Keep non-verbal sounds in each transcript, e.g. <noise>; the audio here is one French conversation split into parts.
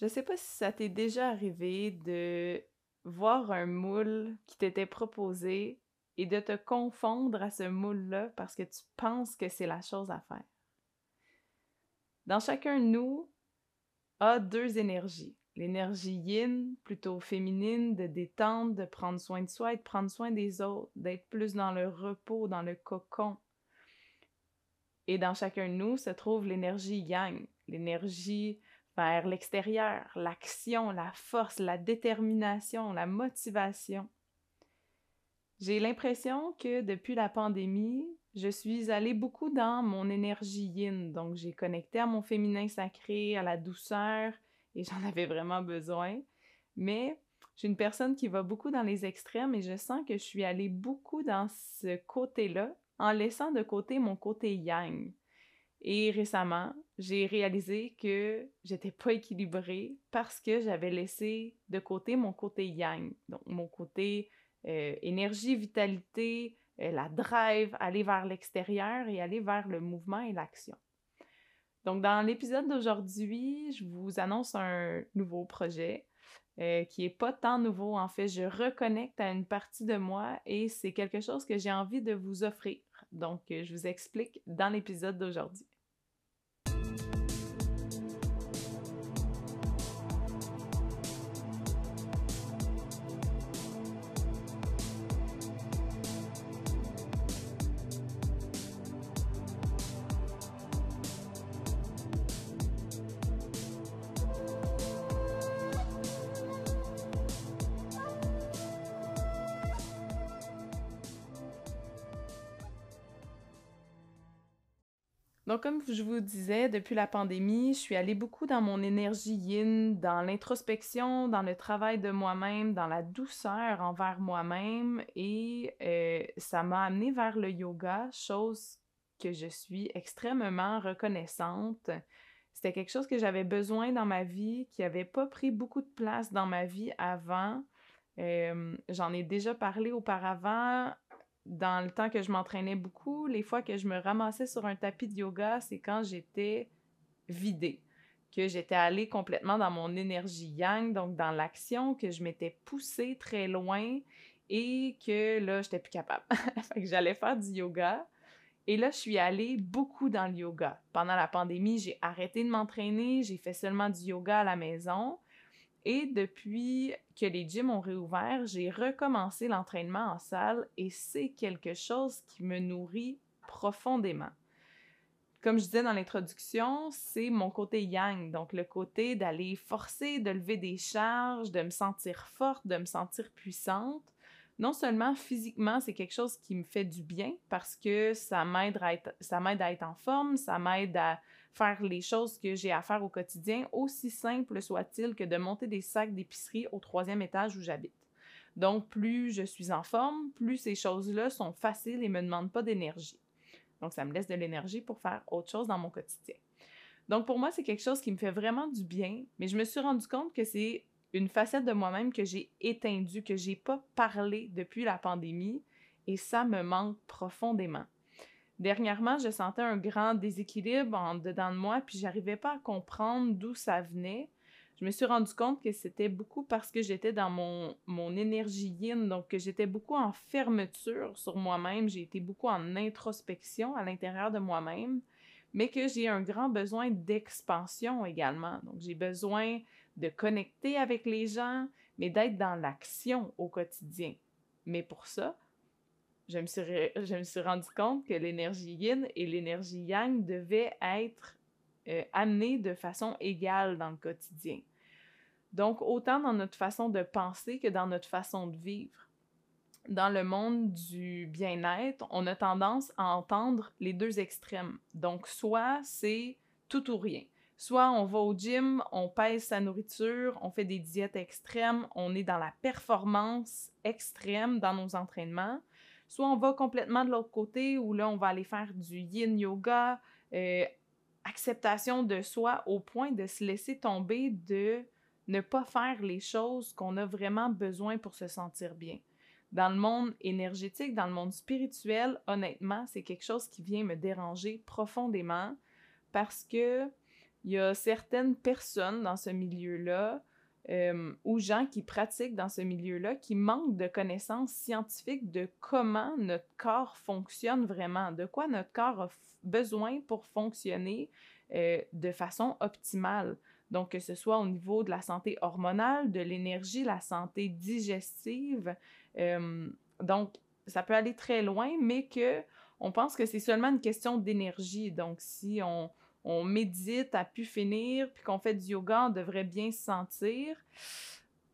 Je sais pas si ça t'est déjà arrivé de voir un moule qui t'était proposé et de te confondre à ce moule-là parce que tu penses que c'est la chose à faire. Dans chacun de nous a deux énergies. L'énergie yin, plutôt féminine, de détente, de prendre soin de soi et de prendre soin des autres, d'être plus dans le repos, dans le cocon. Et dans chacun de nous se trouve l'énergie yang, l'énergie vers l'extérieur, l'action, la force, la détermination, la motivation. J'ai l'impression que depuis la pandémie, je suis allée beaucoup dans mon énergie yin, donc j'ai connecté à mon féminin sacré, à la douceur, et j'en <laughs> avais vraiment besoin. Mais je suis une personne qui va beaucoup dans les extrêmes et je sens que je suis allée beaucoup dans ce côté-là en laissant de côté mon côté yang. Et récemment, j'ai réalisé que j'étais pas équilibrée parce que j'avais laissé de côté mon côté yang, donc mon côté euh, énergie, vitalité, euh, la drive, aller vers l'extérieur et aller vers le mouvement et l'action. Donc, dans l'épisode d'aujourd'hui, je vous annonce un nouveau projet euh, qui est pas tant nouveau. En fait, je reconnecte à une partie de moi et c'est quelque chose que j'ai envie de vous offrir. Donc, je vous explique dans l'épisode d'aujourd'hui. Donc, comme je vous disais, depuis la pandémie, je suis allée beaucoup dans mon énergie yin, dans l'introspection, dans le travail de moi-même, dans la douceur envers moi-même et euh, ça m'a amené vers le yoga, chose que je suis extrêmement reconnaissante. C'était quelque chose que j'avais besoin dans ma vie, qui n'avait pas pris beaucoup de place dans ma vie avant. Euh, j'en ai déjà parlé auparavant dans le temps que je m'entraînais beaucoup, les fois que je me ramassais sur un tapis de yoga, c'est quand j'étais vidée, que j'étais allée complètement dans mon énergie yang, donc dans l'action, que je m'étais poussée très loin et que là, j'étais plus capable. <laughs> fait que j'allais faire du yoga. Et là, je suis allée beaucoup dans le yoga. Pendant la pandémie, j'ai arrêté de m'entraîner, j'ai fait seulement du yoga à la maison. Et depuis que les gyms ont réouvert, j'ai recommencé l'entraînement en salle et c'est quelque chose qui me nourrit profondément. Comme je disais dans l'introduction, c'est mon côté yang, donc le côté d'aller forcer de lever des charges, de me sentir forte, de me sentir puissante. Non seulement physiquement, c'est quelque chose qui me fait du bien parce que ça m'aide à être, ça m'aide à être en forme, ça m'aide à faire les choses que j'ai à faire au quotidien, aussi simple soit-il que de monter des sacs d'épicerie au troisième étage où j'habite. Donc, plus je suis en forme, plus ces choses-là sont faciles et ne me demandent pas d'énergie. Donc, ça me laisse de l'énergie pour faire autre chose dans mon quotidien. Donc, pour moi, c'est quelque chose qui me fait vraiment du bien, mais je me suis rendu compte que c'est une facette de moi-même que j'ai éteindue, que j'ai pas parlé depuis la pandémie, et ça me manque profondément. Dernièrement, je sentais un grand déséquilibre en dedans de moi, puis j'arrivais pas à comprendre d'où ça venait. Je me suis rendu compte que c'était beaucoup parce que j'étais dans mon, mon énergie yin, donc que j'étais beaucoup en fermeture sur moi-même, j'ai été beaucoup en introspection à l'intérieur de moi-même, mais que j'ai un grand besoin d'expansion également. Donc j'ai besoin de connecter avec les gens, mais d'être dans l'action au quotidien. Mais pour ça, je me suis, je rendu compte que l'énergie yin et l'énergie yang devaient être euh, amenées de façon égale dans le quotidien. Donc, autant dans notre façon de penser que dans notre façon de vivre. Dans le monde du bien-être, on a tendance à entendre les deux extrêmes. Donc, soit c'est tout ou rien. Soit on va au gym, on pèse sa nourriture, on fait des diètes extrêmes, on est dans la performance extrême dans nos entraînements, Soit on va complètement de l'autre côté où là, on va aller faire du yin yoga, euh, acceptation de soi au point de se laisser tomber de ne pas faire les choses qu'on a vraiment besoin pour se sentir bien. Dans le monde énergétique, dans le monde spirituel, honnêtement, c'est quelque chose qui vient me déranger profondément parce que il y a certaines personnes dans ce milieu-là euh, ou gens qui pratiquent dans ce milieu-là qui manquent de connaissances scientifiques de comment notre corps fonctionne vraiment, de quoi notre corps a besoin pour fonctionner euh, de façon optimale. Donc, que ce soit au niveau de la santé hormonale, de l'énergie, la santé digestive. Euh, donc, ça peut aller très loin, mais que on pense que c'est seulement une question d'énergie. Donc, si on, on médite à pu finir, puis qu'on fait du yoga, on devrait bien se sentir.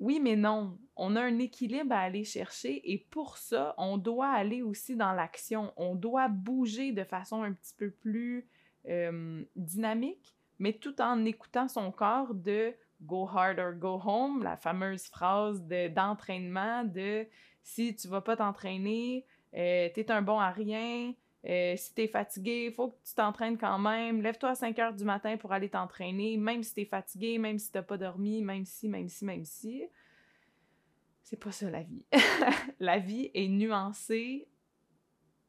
Oui, mais non. On a un équilibre à aller chercher et pour ça, on doit aller aussi dans l'action. On doit bouger de façon un petit peu plus euh, dynamique, mais tout en écoutant son corps de go hard or go home, la fameuse phrase d'entraînement de, si tu vas pas t'entraîner, euh, t'es un bon à rien, euh, si t'es fatigué, il faut que tu t'entraînes quand même. Lève-toi à 5 heures du matin pour aller t'entraîner, même si t'es fatigué, même si t'as pas dormi, même si, même si, même si. C'est pas ça la vie. <laughs> la vie est nuancée.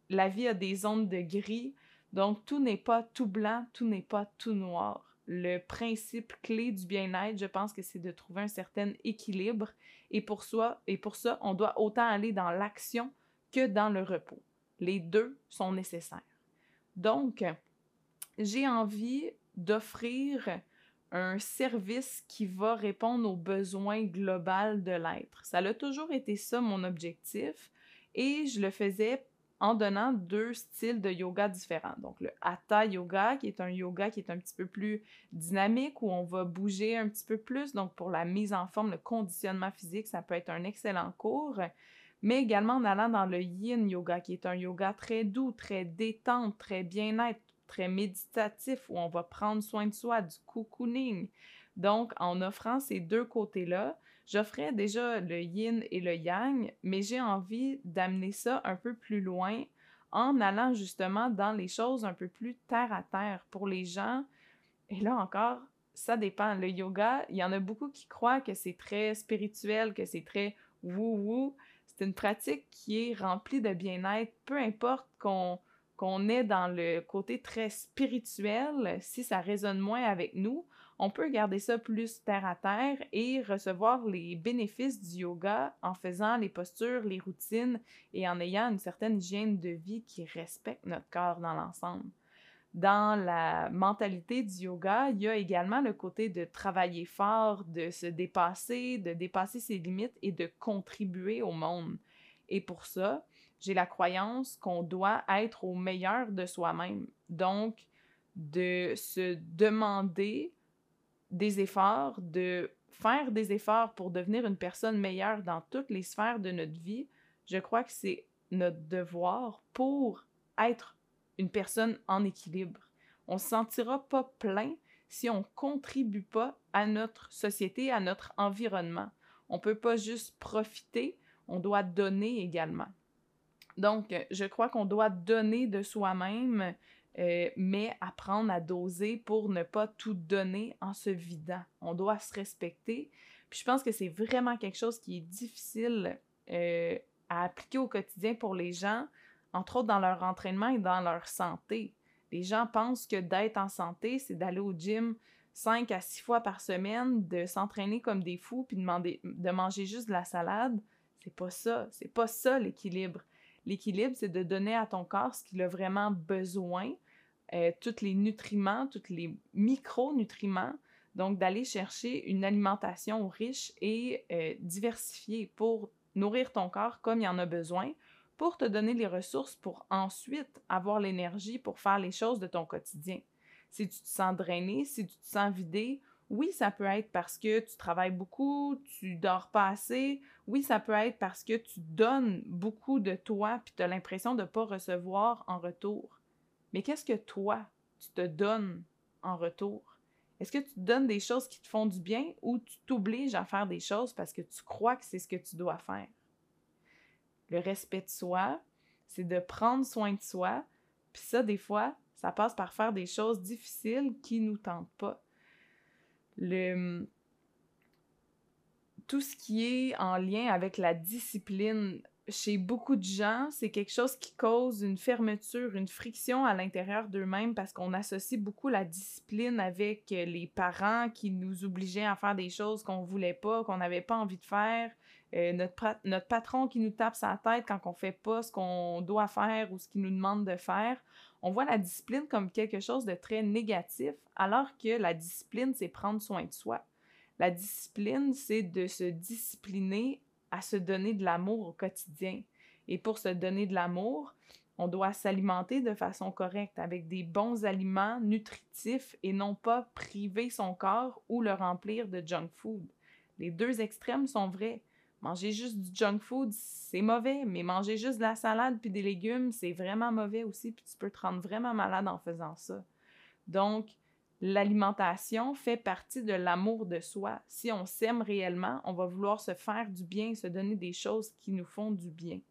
La vie a des ondes de gris. Donc, tout n'est pas tout blanc, tout n'est pas tout noir. Le principe clé du bien-être, je pense que c'est de trouver un certain équilibre. Et pour, soi, et pour ça, on doit autant aller dans l'action que dans le repos. Les deux sont nécessaires. Donc, j'ai envie d'offrir un service qui va répondre aux besoins globaux de l'être. Ça a toujours été ça mon objectif et je le faisais en donnant deux styles de yoga différents. Donc le Hatha Yoga, qui est un yoga qui est un petit peu plus dynamique, où on va bouger un petit peu plus. Donc pour la mise en forme, le conditionnement physique, ça peut être un excellent cours mais également en allant dans le yin yoga, qui est un yoga très doux, très détente, très bien-être, très méditatif, où on va prendre soin de soi, du cocooning. Donc, en offrant ces deux côtés-là, j'offrais déjà le yin et le yang, mais j'ai envie d'amener ça un peu plus loin en allant justement dans les choses un peu plus terre à terre pour les gens. Et là encore, ça dépend. Le yoga, il y en a beaucoup qui croient que c'est très spirituel, que c'est très wou-wou c'est une pratique qui est remplie de bien-être, peu importe qu'on qu'on est dans le côté très spirituel, si ça résonne moins avec nous, on peut garder ça plus terre à terre et recevoir les bénéfices du yoga en faisant les postures, les routines et en ayant une certaine hygiène de vie qui respecte notre corps dans l'ensemble dans la mentalité du yoga, il y a également le côté de travailler fort, de se dépasser, de dépasser ses limites et de contribuer au monde. Et pour ça, j'ai la croyance qu'on doit être au meilleur de soi-même. Donc, de se demander des efforts, de faire des efforts pour devenir une personne meilleure dans toutes les sphères de notre vie, je crois que c'est notre devoir pour être une personne en équilibre. On ne se sentira pas plein si on ne contribue pas à notre société, à notre environnement. On ne peut pas juste profiter, on doit donner également. Donc, je crois qu'on doit donner de soi-même, euh, mais apprendre à doser pour ne pas tout donner en se vidant. On doit se respecter. Puis je pense que c'est vraiment quelque chose qui est difficile euh, à appliquer au quotidien pour les gens entre autres dans leur entraînement et dans leur santé. Les gens pensent que d'être en santé, c'est d'aller au gym cinq à six fois par semaine, de s'entraîner comme des fous, puis de manger juste de la salade. C'est pas ça. C'est pas ça l'équilibre. L'équilibre, c'est de donner à ton corps ce qu'il a vraiment besoin, euh, tous les nutriments, tous les micronutriments. Donc, d'aller chercher une alimentation riche et euh, diversifiée pour nourrir ton corps comme il en a besoin, pour te donner les ressources pour ensuite avoir l'énergie pour faire les choses de ton quotidien. Si tu te sens drainé, si tu te sens vidé, oui, ça peut être parce que tu travailles beaucoup, tu dors pas assez. Oui, ça peut être parce que tu donnes beaucoup de toi puis tu as l'impression de ne pas recevoir en retour. Mais qu'est-ce que toi, tu te donnes en retour? Est-ce que tu te donnes des choses qui te font du bien ou tu t'obliges à faire des choses parce que tu crois que c'est ce que tu dois faire? Le respect de soi, c'est de prendre soin de soi. Puis ça, des fois, ça passe par faire des choses difficiles qui nous tentent pas. tout ce qui est en lien avec la discipline, chez beaucoup de gens, c'est quelque chose qui cause une fermeture, une friction à l'intérieur d'eux-mêmes parce qu'on associe beaucoup la discipline avec les parents qui nous obligeaient à faire des choses qu'on voulait pas, qu'on n'avait pas envie de faire, euh, notre, notre patron qui nous tape sa tête quand on fait pas ce qu'on doit faire ou ce qu'il nous demande de faire. On voit la discipline comme quelque chose de très négatif, alors que la discipline, c'est prendre soin de soi. La discipline, c'est de se discipliner à se donner de l'amour au quotidien. Et pour se donner de l'amour, on doit s'alimenter de façon correcte avec des bons aliments nutritifs et non pas priver son corps ou le remplir de junk food. Les deux extrêmes sont vrais. Manger juste du junk food, c'est mauvais, mais manger juste de la salade puis des légumes, c'est vraiment mauvais aussi, puis tu peux te rendre vraiment malade en faisant ça. Donc, l'alimentation fait partie de l'amour de soi. Si on s'aime réellement, on va vouloir se faire du bien, se donner des choses qui nous font du bien.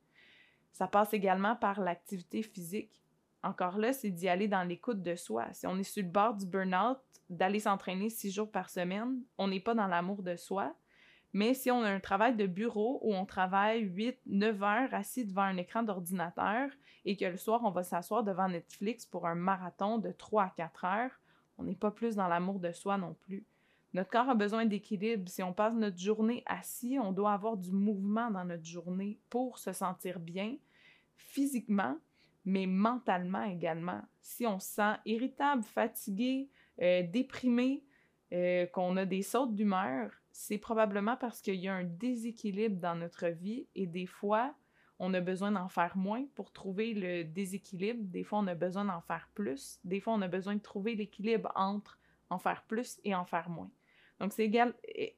Ça passe également par l'activité physique. Encore là, c'est d'y aller dans l'écoute de soi. Si on est sur le bord du burn-out, d'aller s'entraîner six jours par semaine, on n'est pas dans l'amour de soi. Mais si on a un travail de bureau où on travaille 8, 9 heures assis devant un écran d'ordinateur et que le soir, on va s'asseoir devant Netflix pour un marathon de 3 à 4 heures, on n'est pas plus dans l'amour de soi non plus. Notre corps a besoin d'équilibre. Si on passe notre journée assis, on doit avoir du mouvement dans notre journée pour se sentir bien physiquement, mais mentalement également. Si on se sent irritable, fatigué, euh, déprimé, euh, qu'on a des sautes d'humeur, c'est probablement parce qu'il y a un déséquilibre dans notre vie et des fois, on a besoin d'en faire moins pour trouver le déséquilibre. Des fois, on a besoin d'en faire plus. Des fois, on a besoin de trouver l'équilibre entre en faire plus et en faire moins. Donc, c'est e,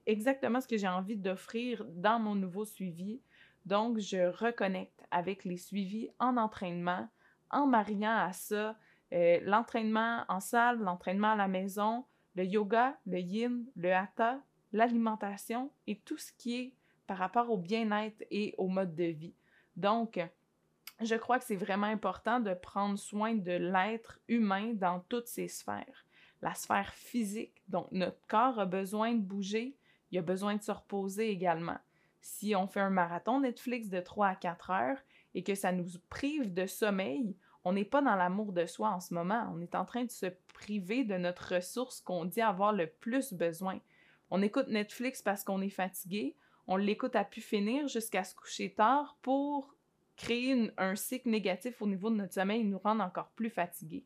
exactement ce que j'ai envie d'offrir dans mon nouveau suivi. Donc, je reconnecte avec les suivis en entraînement, en mariant à ça euh, l'entraînement en salle, l'entraînement à la maison, le yoga, le yin, le hatha, l'alimentation et tout ce qui est par rapport au bien-être et au mode de vie. Donc, je crois que c'est vraiment important de prendre soin de l'être humain dans toutes ses sphères. La sphère physique, donc notre corps a besoin de bouger, il a besoin de se reposer également. Si on fait un marathon Netflix de 3 à 4 heures et que ça nous prive de sommeil, on n'est pas dans l'amour de soi en ce moment. On est en train de se priver de notre ressource qu'on dit avoir le plus besoin. On écoute Netflix parce qu'on est fatigué, on l'écoute à pu finir jusqu'à se coucher tard pour créer un cycle négatif au niveau de notre sommeil et nous rendre encore plus fatigués.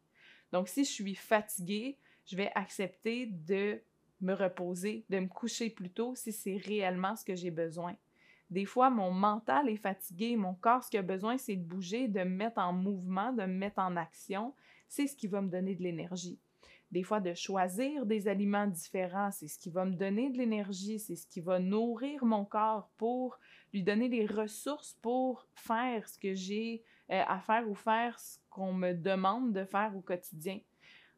Donc, si je suis fatiguée, je vais accepter de me reposer, de me coucher plus tôt si c'est réellement ce que j'ai besoin. Des fois, mon mental est fatigué, mon corps, ce qu'il a besoin, c'est de bouger, de me mettre en mouvement, de me mettre en action. C'est ce qui va me donner de l'énergie des fois de choisir des aliments différents, c'est ce qui va me donner de l'énergie, c'est ce qui va nourrir mon corps pour lui donner les ressources pour faire ce que j'ai euh, à faire ou faire ce qu'on me demande de faire au quotidien.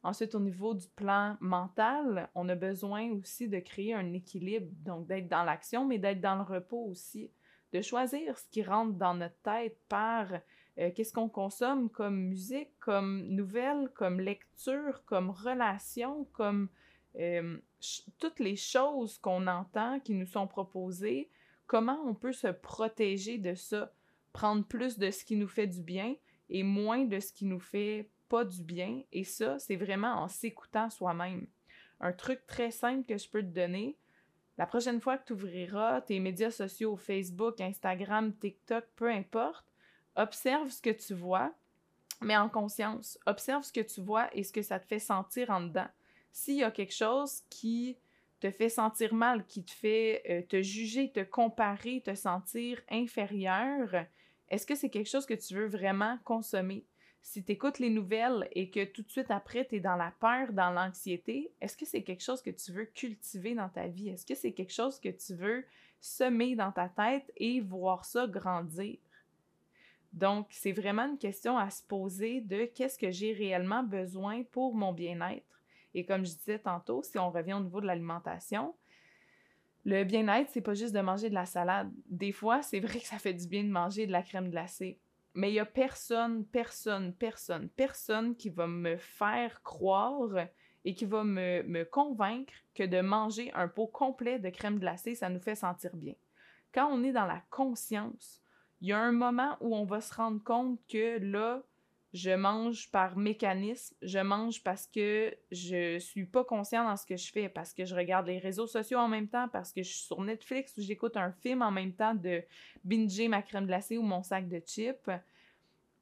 Ensuite, au niveau du plan mental, on a besoin aussi de créer un équilibre, donc d'être dans l'action, mais d'être dans le repos aussi, de choisir ce qui rentre dans notre tête par euh, qu'est-ce qu'on consomme comme musique, comme nouvelles, comme lecture, comme relation, comme euh, toutes les choses qu'on entend qui nous sont proposées, comment on peut se protéger de ça, prendre plus de ce qui nous fait du bien et moins de ce qui nous fait pas du bien. Et ça, c'est vraiment en s'écoutant soi-même. Un truc très simple que je peux te donner, la prochaine fois que tu ouvriras tes médias sociaux, Facebook, Instagram, TikTok, peu importe, observe ce que tu vois, mais en conscience. Observe ce que tu vois et ce que ça te fait sentir en dedans. S'il y a quelque chose qui te fait sentir mal, qui te fait euh, te juger, te comparer, te sentir inférieur, est-ce que c'est quelque chose que tu veux vraiment consommer? Si tu écoutes les nouvelles et que tout de suite après, tu es dans la peur, dans l'anxiété, est-ce que c'est quelque chose que tu veux cultiver dans ta vie? Est-ce que c'est quelque chose que tu veux semer dans ta tête et voir ça grandir? Donc, c'est vraiment une question à se poser de qu'est-ce que j'ai réellement besoin pour mon bien-être. Et comme je disais tantôt, si on revient au niveau de l'alimentation, le bien-être, c'est pas juste de manger de la salade. Des fois, c'est vrai que ça fait du bien de manger de la crème glacée. Mais il y a personne, personne, personne, personne qui va me faire croire et qui va me, me convaincre que de manger un pot complet de crème glacée, ça nous fait sentir bien. Quand on est dans la conscience, il y a un moment où on va se rendre compte que là, je mange par mécanisme, je mange parce que je suis pas conscient dans ce que je fais, parce que je regarde les réseaux sociaux en même temps, parce que je suis sur Netflix ou j'écoute un film en même temps de binger ma crème glacée ou mon sac de chips.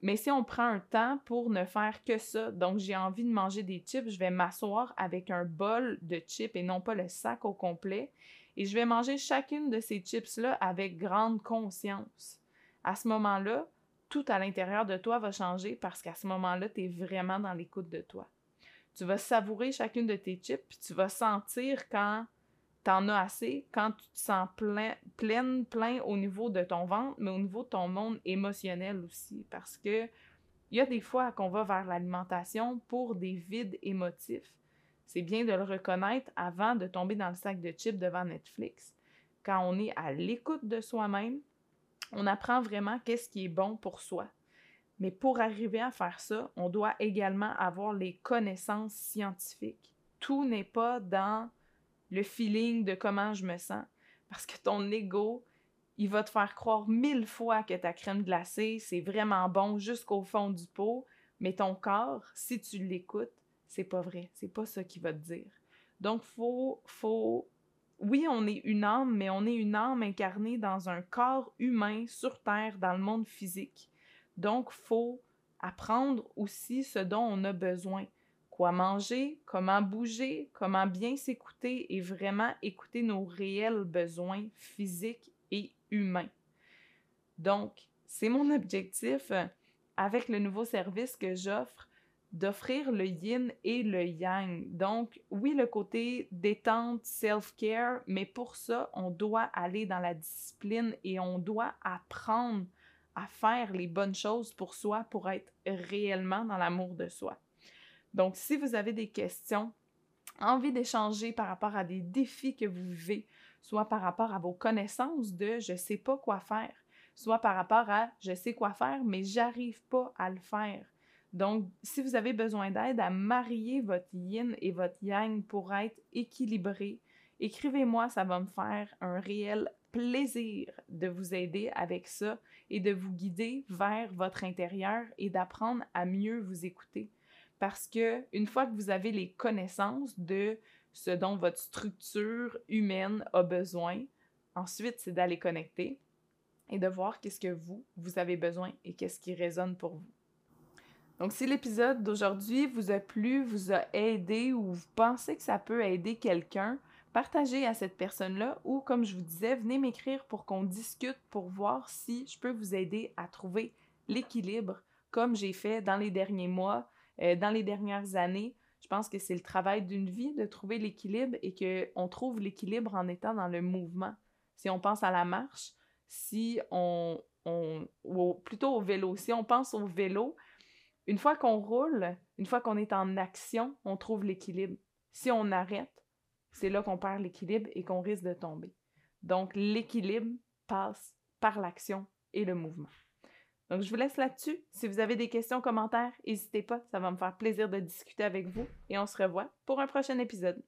Mais si on prend un temps pour ne faire que ça, donc j'ai envie de manger des chips, je vais m'asseoir avec un bol de chips et non pas le sac au complet, et je vais manger chacune de ces chips-là avec grande conscience. À ce moment-là, tout à l'intérieur de toi va changer parce qu'à ce moment-là, tu es vraiment dans l'écoute de toi. Tu vas savourer chacune de tes chips, puis tu vas sentir quand tu en as assez, quand tu te sens plein, plein, plein au niveau de ton ventre, mais au niveau de ton monde émotionnel aussi. Parce que il y a des fois qu'on va vers l'alimentation pour des vides émotifs. C'est bien de le reconnaître avant de tomber dans le sac de chips devant Netflix. Quand on est à l'écoute de soi-même, on apprend vraiment qu'est-ce qui est bon pour soi. Mais pour arriver à faire ça, on doit également avoir les connaissances scientifiques. Tout n'est pas dans le feeling de comment je me sens. Parce que ton ego, il va te faire croire mille fois que ta crème glacée, c'est vraiment bon jusqu'au fond du pot, mais ton corps, si tu l'écoutes, c'est pas vrai. C'est pas ça qu'il va te dire. Donc, faut, faut oui, on est une âme, mais on est une âme incarnée dans un corps humain sur Terre, dans le monde physique. Donc, faut apprendre aussi ce dont on a besoin. Quoi manger, comment bouger, comment bien s'écouter et vraiment écouter nos réels besoins physiques et humains. Donc, c'est mon <laughs> objectif avec le nouveau service que j'offre d'offrir le yin et le yang. Donc, oui, le côté détente, self-care, mais pour ça, on doit aller dans la discipline et on doit apprendre à faire les bonnes choses pour soi pour être réellement dans l'amour de soi. Donc, si vous avez des questions, envie d'échanger par rapport à des défis que vous vivez, soit par rapport à vos connaissances de je sais pas quoi faire, soit par rapport à je sais quoi faire, mais j'arrive pas à le faire donc, si vous avez besoin d'aide à marier votre yin et votre yang pour être équilibré, écrivez-moi, ça va me faire un réel plaisir de vous aider avec ça et de vous guider vers votre intérieur et d'apprendre à mieux vous écouter. Parce que une fois que vous avez les connaissances de ce dont votre structure humaine a besoin, ensuite c'est d'aller connecter et de voir qu'est-ce que vous, vous avez besoin et qu'est-ce qui résonne pour vous. Donc, si l'épisode d'aujourd'hui vous a plu, vous a aidé ou vous pensez que ça peut aider quelqu'un, partagez à cette personne-là ou, comme je vous disais, venez m'écrire pour qu'on discute pour voir si je peux vous aider à trouver l'équilibre comme j'ai fait dans les derniers mois, euh, dans les dernières années. Je pense que c'est le travail d'une vie de trouver l'équilibre et qu'on trouve l'équilibre en étant dans le mouvement. Si on pense à la marche, si on, on ou plutôt au vélo, si on pense au vélo, une fois qu'on roule, une fois qu'on est en action, on trouve l'équilibre. Si on arrête, c'est là qu'on perd l'équilibre et qu'on risque de tomber. Donc, l'équilibre passe par l'action et le mouvement. Donc, je vous laisse là-dessus. Si vous avez des questions, commentaires, n'hésitez pas. Ça va me faire plaisir de discuter avec vous et on se revoit pour un prochain épisode.